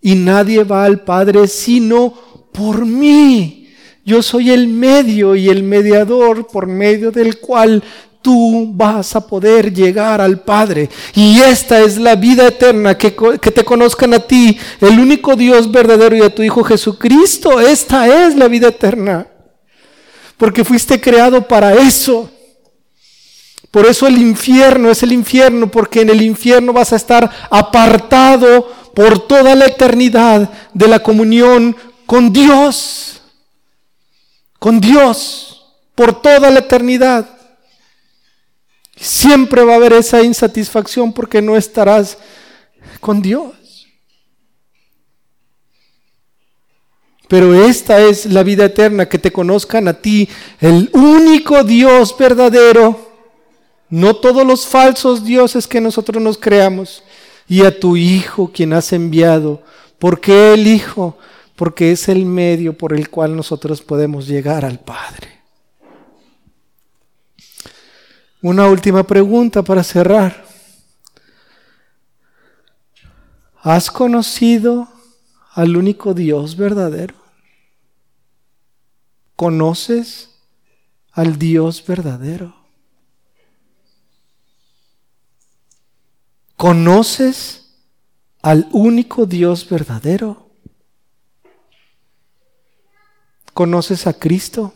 Y nadie va al Padre sino por mí. Yo soy el medio y el mediador por medio del cual tú vas a poder llegar al Padre. Y esta es la vida eterna, que, te conozcan a ti, el único Dios verdadero y a tu Hijo Jesucristo. Esta es la vida eterna. Porque fuiste creado para eso. Por eso el infierno es el infierno, porque en el infierno vas a estar apartado por toda la eternidad de la comunión con Dios. Con Dios, por toda la eternidad. Siempre va a haber esa insatisfacción porque no estarás con Dios. Pero esta es la vida eterna, que te conozcan a ti, el único Dios verdadero no todos los falsos dioses que nosotros nos creamos, y a tu Hijo quien has enviado. ¿Por qué el Hijo? Porque es el medio por el cual nosotros podemos llegar al Padre. Una última pregunta para cerrar. ¿Has conocido al único Dios verdadero? ¿Conoces al Dios verdadero? ¿Conoces al único Dios verdadero? ¿Conoces a Cristo?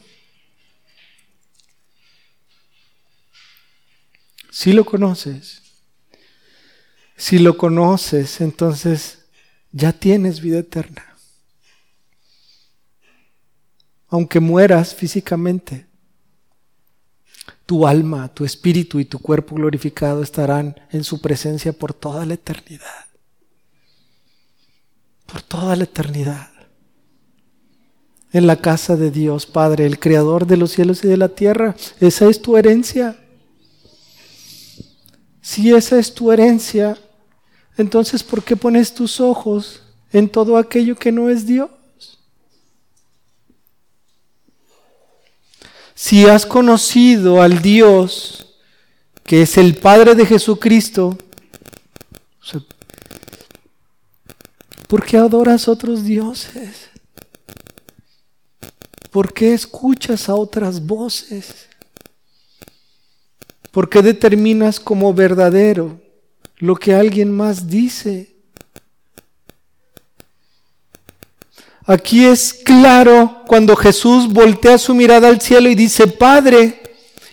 Si lo conoces, si lo conoces, entonces ya tienes vida eterna. Aunque mueras físicamente, tu alma, tu espíritu y tu cuerpo glorificado estarán en su presencia por toda la eternidad. Por toda la eternidad. En la casa de Dios, Padre, el Creador de los cielos y de la tierra. Esa es tu herencia. Si esa es tu herencia, entonces ¿por qué pones tus ojos en todo aquello que no es Dios? Si has conocido al Dios que es el Padre de Jesucristo, ¿por qué adoras otros dioses? ¿Por qué escuchas a otras voces? ¿Por qué determinas como verdadero lo que alguien más dice. Aquí es claro cuando Jesús voltea su mirada al cielo y dice, Padre,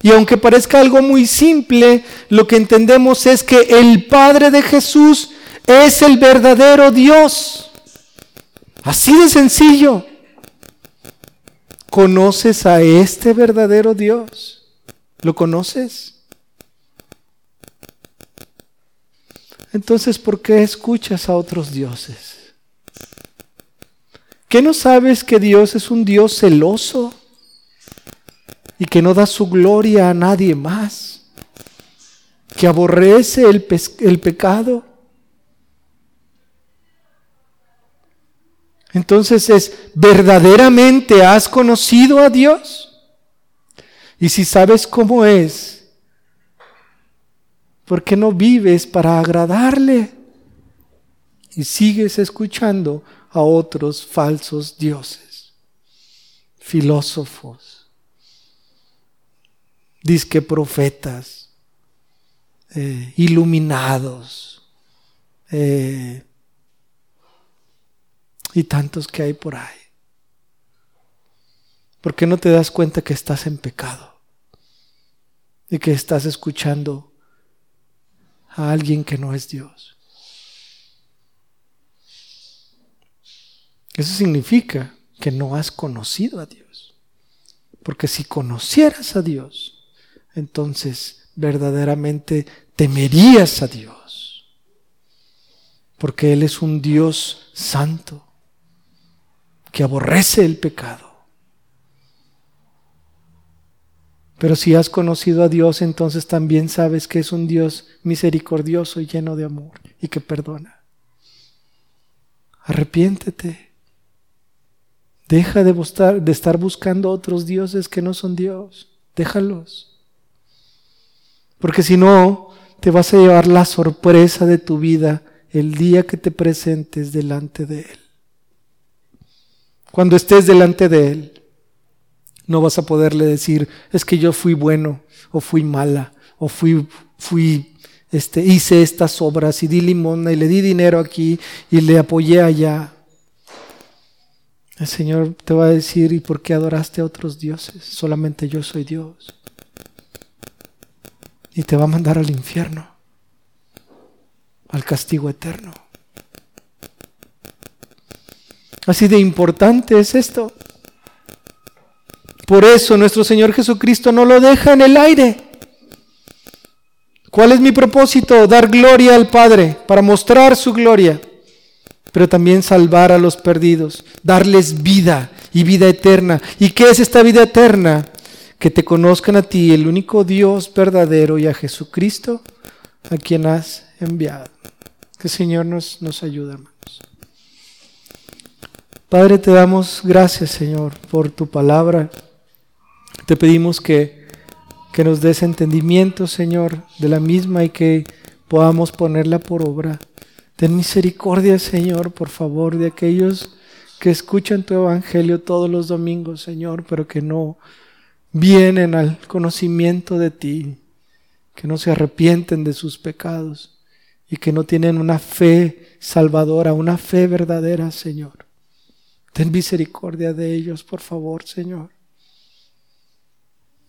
y aunque parezca algo muy simple, lo que entendemos es que el Padre de Jesús es el verdadero Dios. Así de sencillo. ¿Conoces a este verdadero Dios? ¿Lo conoces? Entonces ¿por qué escuchas a otros dioses? ¿Qué no sabes que Dios es un Dios celoso y que no da su gloria a nadie más? ¿Que aborrece el, el pecado? Entonces es, ¿verdaderamente has conocido a Dios? Y si sabes cómo es, ¿Por qué no vives para agradarle? Y sigues escuchando a otros falsos dioses, filósofos, disque profetas, eh, iluminados, eh, y tantos que hay por ahí. ¿Por qué no te das cuenta que estás en pecado y que estás escuchando a alguien que no es Dios. Eso significa que no has conocido a Dios. Porque si conocieras a Dios, entonces verdaderamente temerías a Dios. Porque Él es un Dios santo que aborrece el pecado Pero si has conocido a Dios, entonces también sabes que es un Dios misericordioso y lleno de amor y que perdona. Arrepiéntete. Deja de, de estar buscando otros dioses que no son Dios. Déjalos. Porque si no, te vas a llevar la sorpresa de tu vida el día que te presentes delante de Él. Cuando estés delante de Él, no vas a poderle decir, es que yo fui bueno, o fui mala, o fui, fui, este, hice estas obras y di limosna y le di dinero aquí y le apoyé allá. El Señor te va a decir, ¿y por qué adoraste a otros dioses? Solamente yo soy Dios. Y te va a mandar al infierno, al castigo eterno. Así de importante es esto. Por eso nuestro Señor Jesucristo no lo deja en el aire. ¿Cuál es mi propósito? Dar gloria al Padre, para mostrar su gloria, pero también salvar a los perdidos, darles vida y vida eterna. ¿Y qué es esta vida eterna? Que te conozcan a ti, el único Dios verdadero, y a Jesucristo, a quien has enviado. Que el Señor nos, nos ayude, hermanos. Padre, te damos gracias, Señor, por tu palabra. Te pedimos que, que nos des entendimiento, Señor, de la misma y que podamos ponerla por obra Ten misericordia, Señor, por favor, de aquellos que escuchan tu evangelio todos los domingos, Señor, pero que no vienen al conocimiento de ti, que no se arrepienten de sus pecados y que no tienen una fe salvadora, una fe verdadera, Señor. Ten misericordia de ellos, por favor, Señor.